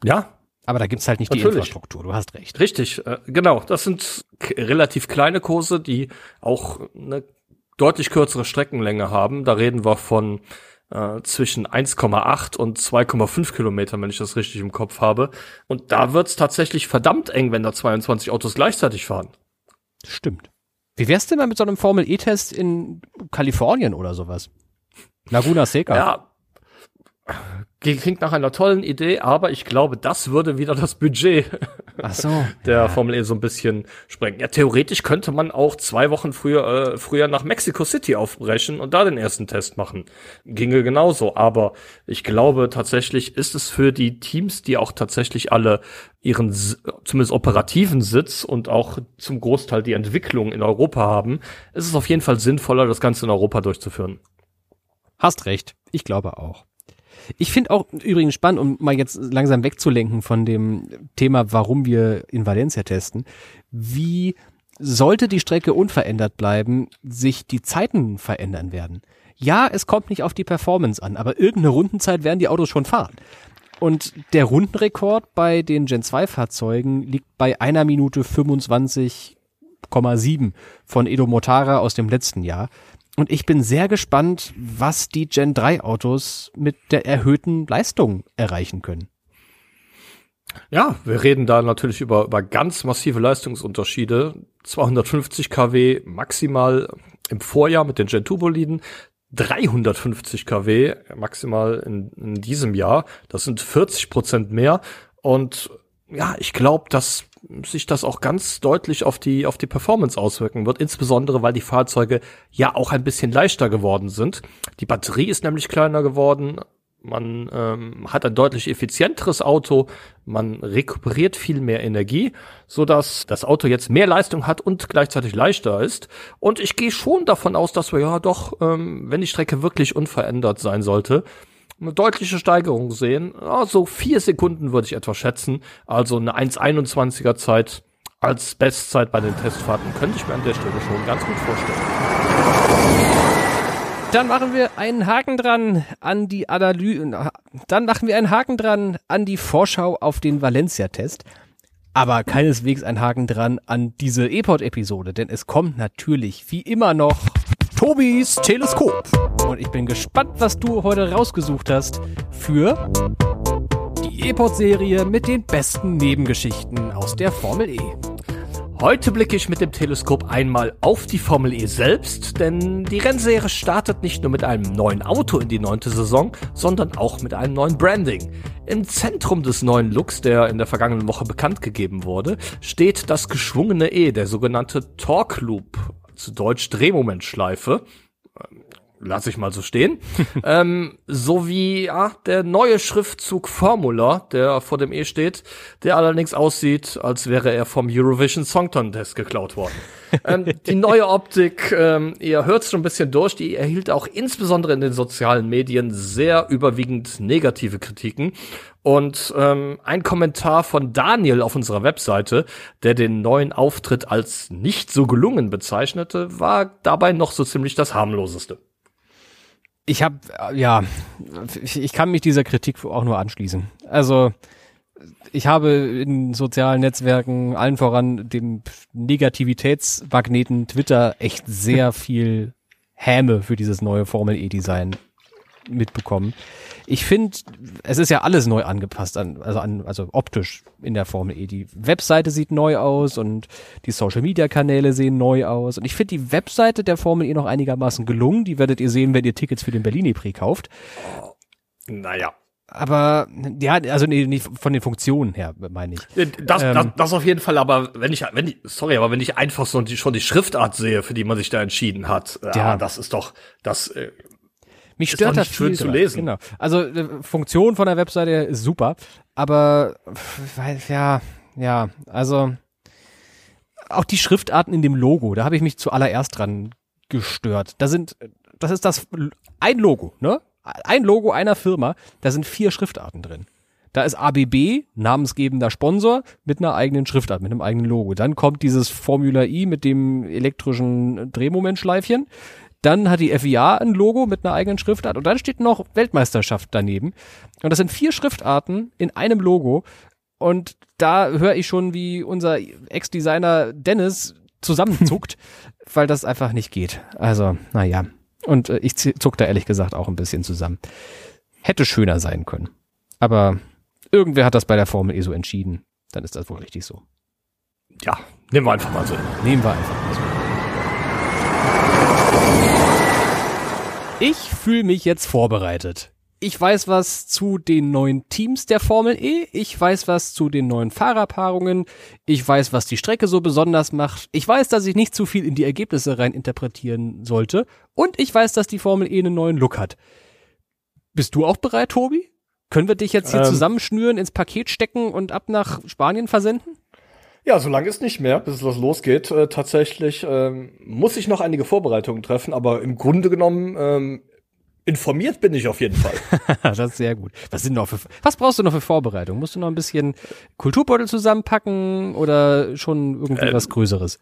Ja. Aber da gibt's halt nicht Natürlich. die Infrastruktur, du hast recht. Richtig, äh, genau. Das sind relativ kleine Kurse, die auch eine deutlich kürzere Streckenlänge haben. Da reden wir von äh, zwischen 1,8 und 2,5 Kilometern, wenn ich das richtig im Kopf habe. Und da wird's tatsächlich verdammt eng, wenn da 22 Autos gleichzeitig fahren. Stimmt. Wie wär's denn mal mit so einem Formel-E-Test in Kalifornien oder sowas? Laguna Seca. Ja, klingt nach einer tollen Idee, aber ich glaube, das würde wieder das Budget Ach so. der ja. Formel E so ein bisschen sprengen. Ja, theoretisch könnte man auch zwei Wochen früher, äh, früher nach Mexico City aufbrechen und da den ersten Test machen. Ginge genauso. Aber ich glaube tatsächlich ist es für die Teams, die auch tatsächlich alle ihren zumindest operativen Sitz und auch zum Großteil die Entwicklung in Europa haben, ist es auf jeden Fall sinnvoller, das Ganze in Europa durchzuführen. Hast recht. Ich glaube auch. Ich finde auch übrigens spannend, um mal jetzt langsam wegzulenken von dem Thema, warum wir in Valencia testen, wie sollte die Strecke unverändert bleiben, sich die Zeiten verändern werden. Ja, es kommt nicht auf die Performance an, aber irgendeine Rundenzeit werden die Autos schon fahren. Und der Rundenrekord bei den Gen 2 Fahrzeugen liegt bei einer Minute 25,7 von Edo Motara aus dem letzten Jahr. Und ich bin sehr gespannt, was die Gen 3 Autos mit der erhöhten Leistung erreichen können. Ja, wir reden da natürlich über, über ganz massive Leistungsunterschiede. 250 kW maximal im Vorjahr mit den Gen 2 Boliden, 350 kW maximal in, in diesem Jahr. Das sind 40 Prozent mehr. Und ja, ich glaube, dass sich das auch ganz deutlich auf die, auf die Performance auswirken wird, insbesondere weil die Fahrzeuge ja auch ein bisschen leichter geworden sind. Die Batterie ist nämlich kleiner geworden, man ähm, hat ein deutlich effizienteres Auto, man rekuperiert viel mehr Energie, so dass das Auto jetzt mehr Leistung hat und gleichzeitig leichter ist. Und ich gehe schon davon aus, dass wir ja doch, ähm, wenn die Strecke wirklich unverändert sein sollte, eine deutliche Steigerung sehen. Ja, so vier Sekunden würde ich etwa schätzen. Also eine 1,21er Zeit als Bestzeit bei den Testfahrten könnte ich mir an der Stelle schon ganz gut vorstellen. Dann machen wir einen Haken dran an die Analyse. Dann machen wir einen Haken dran an die Vorschau auf den Valencia-Test. Aber keineswegs ein Haken dran an diese E-Pod-Episode, denn es kommt natürlich wie immer noch Tobis Teleskop. Und ich bin gespannt, was du heute rausgesucht hast für die E-Pod-Serie mit den besten Nebengeschichten aus der Formel E. Heute blicke ich mit dem Teleskop einmal auf die Formel E selbst, denn die Rennserie startet nicht nur mit einem neuen Auto in die neunte Saison, sondern auch mit einem neuen Branding. Im Zentrum des neuen Looks, der in der vergangenen Woche bekannt gegeben wurde, steht das geschwungene E, der sogenannte Torque Loop, zu Deutsch Drehmomentschleife. Ähm, lass ich mal so stehen. ähm, sowie ja, der neue Schriftzug Formula, der vor dem E steht, der allerdings aussieht, als wäre er vom Eurovision Song Contest geklaut worden. ähm, die neue Optik, ähm, ihr hört es schon ein bisschen durch, die erhielt auch insbesondere in den sozialen Medien sehr überwiegend negative Kritiken. Und ähm, ein Kommentar von Daniel auf unserer Webseite, der den neuen Auftritt als nicht so gelungen bezeichnete, war dabei noch so ziemlich das harmloseste. Ich habe, ja, ich kann mich dieser Kritik auch nur anschließen. Also ich habe in sozialen Netzwerken, allen voran dem Negativitätsmagneten Twitter, echt sehr viel Häme für dieses neue Formel E-Design mitbekommen. Ich finde, es ist ja alles neu angepasst, an, also, an, also optisch in der Formel E. Die Webseite sieht neu aus und die Social-Media-Kanäle sehen neu aus. Und ich finde die Webseite der Formel E noch einigermaßen gelungen. Die werdet ihr sehen, wenn ihr Tickets für den Berlini-Prix kauft. Naja. Aber ja, also nee, nicht von den Funktionen her, meine ich. Das, ähm, das, das auf jeden Fall, aber wenn ich, wenn ich, sorry, aber wenn ich einfach so die, schon die Schriftart sehe, für die man sich da entschieden hat, ja, ja das ist doch, das äh, mich stört das schön zu lesen. Genau. Also äh, Funktion von der Webseite ist super, aber weil, ja, ja, also auch die Schriftarten in dem Logo, da habe ich mich zuallererst dran gestört. Da sind, das ist das ein Logo, ne? Ein Logo einer Firma, da sind vier Schriftarten drin. Da ist ABB, namensgebender Sponsor, mit einer eigenen Schriftart, mit einem eigenen Logo. Dann kommt dieses Formula I mit dem elektrischen Drehmomentschleifchen. Dann hat die FIA ein Logo mit einer eigenen Schriftart und dann steht noch Weltmeisterschaft daneben. Und das sind vier Schriftarten in einem Logo. Und da höre ich schon, wie unser Ex-Designer Dennis zusammenzuckt, weil das einfach nicht geht. Also, naja. Und äh, ich zuck da ehrlich gesagt auch ein bisschen zusammen. Hätte schöner sein können. Aber irgendwer hat das bei der Formel E so entschieden. Dann ist das wohl richtig so. Ja, nehmen wir einfach mal so. Nehmen wir einfach mal so. Ich fühle mich jetzt vorbereitet. Ich weiß was zu den neuen Teams der Formel E. Ich weiß was zu den neuen Fahrerpaarungen. Ich weiß, was die Strecke so besonders macht. Ich weiß, dass ich nicht zu viel in die Ergebnisse rein interpretieren sollte. Und ich weiß, dass die Formel E einen neuen Look hat. Bist du auch bereit, Tobi? Können wir dich jetzt hier ähm, zusammenschnüren, ins Paket stecken und ab nach Spanien versenden? Ja, so lange ist nicht mehr, bis es losgeht. Äh, tatsächlich ähm, muss ich noch einige Vorbereitungen treffen, aber im Grunde genommen ähm, informiert bin ich auf jeden Fall. das ist sehr gut. Was sind noch für, was brauchst du noch für Vorbereitungen? Musst du noch ein bisschen Kulturbeutel zusammenpacken oder schon irgendwie ähm, was Größeres?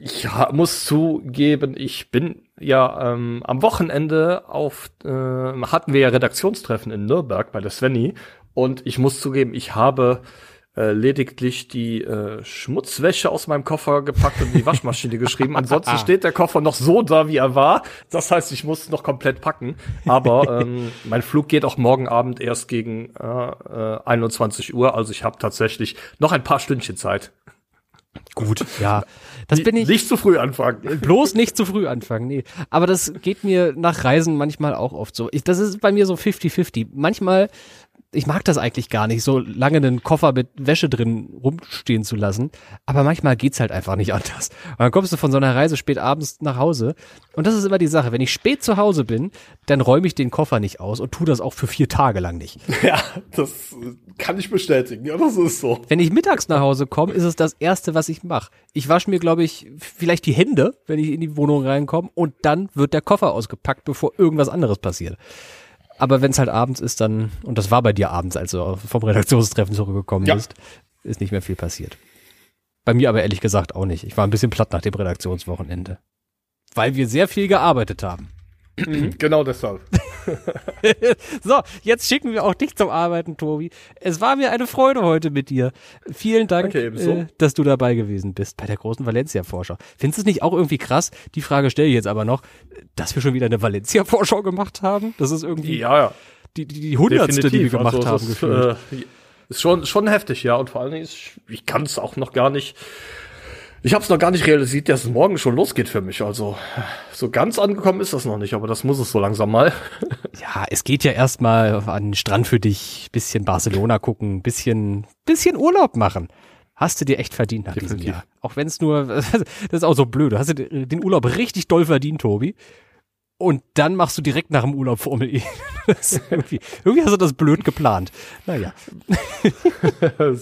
Ich muss zugeben, ich bin ja ähm, am Wochenende auf äh, hatten wir ja Redaktionstreffen in Nürnberg bei der Svenny und ich muss zugeben, ich habe äh, lediglich die äh, Schmutzwäsche aus meinem Koffer gepackt und in die Waschmaschine geschrieben. Ansonsten steht der Koffer noch so da, wie er war. Das heißt, ich muss noch komplett packen. Aber ähm, mein Flug geht auch morgen Abend erst gegen äh, äh, 21 Uhr. Also ich habe tatsächlich noch ein paar Stündchen Zeit. Gut, ja. Das bin ich. Nicht zu früh anfangen. Bloß nicht zu früh anfangen, nee. Aber das geht mir nach Reisen manchmal auch oft so. Ich, das ist bei mir so 50-50. Manchmal ich mag das eigentlich gar nicht, so lange einen Koffer mit Wäsche drin rumstehen zu lassen. Aber manchmal geht's halt einfach nicht anders. Und dann kommst du von so einer Reise spät abends nach Hause. Und das ist immer die Sache. Wenn ich spät zu Hause bin, dann räume ich den Koffer nicht aus und tu das auch für vier Tage lang nicht. Ja, das kann ich bestätigen. Ja, das ist so. Wenn ich mittags nach Hause komme, ist es das erste, was ich mache. Ich wasche mir, glaube ich, vielleicht die Hände, wenn ich in die Wohnung reinkomme. Und dann wird der Koffer ausgepackt, bevor irgendwas anderes passiert. Aber wenn es halt abends ist, dann, und das war bei dir abends, als du vom Redaktionstreffen zurückgekommen ja. bist, ist nicht mehr viel passiert. Bei mir aber ehrlich gesagt auch nicht. Ich war ein bisschen platt nach dem Redaktionswochenende. Weil wir sehr viel gearbeitet haben. Mhm, genau deshalb. so, jetzt schicken wir auch dich zum Arbeiten, Tobi. Es war mir eine Freude heute mit dir. Vielen Dank, äh, dass du dabei gewesen bist bei der großen Valencia-Vorschau. Findest du es nicht auch irgendwie krass? Die Frage stelle ich jetzt aber noch, dass wir schon wieder eine Valencia-Vorschau gemacht haben? Das ist irgendwie ja, ja. die, die, die hundertste, die wir gemacht also, haben. Ist, äh, ist schon, schon heftig, ja. Und vor allen Dingen, ist, ich kann es auch noch gar nicht ich habe es noch gar nicht realisiert, dass es morgen schon losgeht für mich. Also so ganz angekommen ist das noch nicht, aber das muss es so langsam mal. ja, es geht ja erstmal an den Strand für dich, bisschen Barcelona gucken, bisschen, bisschen Urlaub machen. Hast du dir echt verdient nach Definitiv. diesem Jahr. Auch wenn es nur, das ist auch so blöd. Du hast dir den Urlaub richtig doll verdient, Tobi. Und dann machst du direkt nach dem Urlaub Formel E. irgendwie, irgendwie hast du das blöd geplant. Naja.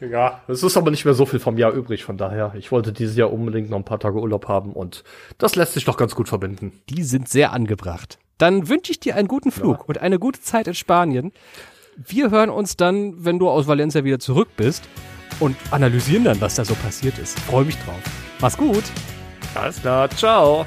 ja, es ist aber nicht mehr so viel vom Jahr übrig, von daher. Ich wollte dieses Jahr unbedingt noch ein paar Tage Urlaub haben und das lässt sich doch ganz gut verbinden. Die sind sehr angebracht. Dann wünsche ich dir einen guten Flug ja. und eine gute Zeit in Spanien. Wir hören uns dann, wenn du aus Valencia wieder zurück bist und analysieren dann, was da so passiert ist. Freue mich drauf. Mach's gut. Alles klar, ciao.